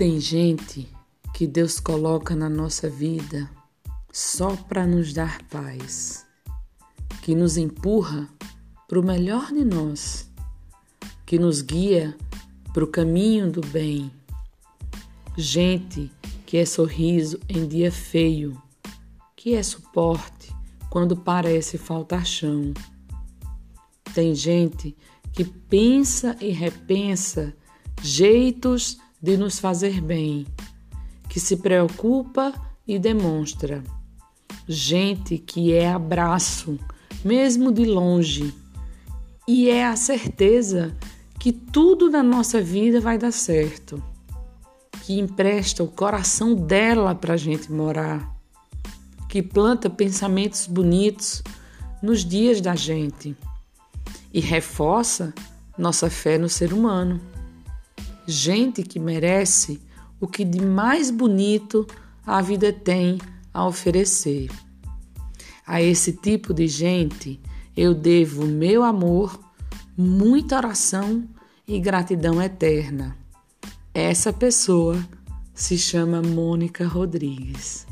Tem gente que Deus coloca na nossa vida só para nos dar paz, que nos empurra para o melhor de nós, que nos guia para o caminho do bem. Gente que é sorriso em dia feio, que é suporte quando parece faltar chão. Tem gente que pensa e repensa jeitos de nos fazer bem, que se preocupa e demonstra. Gente que é abraço, mesmo de longe, e é a certeza que tudo na nossa vida vai dar certo, que empresta o coração dela para a gente morar, que planta pensamentos bonitos nos dias da gente e reforça nossa fé no ser humano gente que merece o que de mais bonito a vida tem a oferecer. A esse tipo de gente eu devo meu amor, muita oração e gratidão eterna. Essa pessoa se chama Mônica Rodrigues.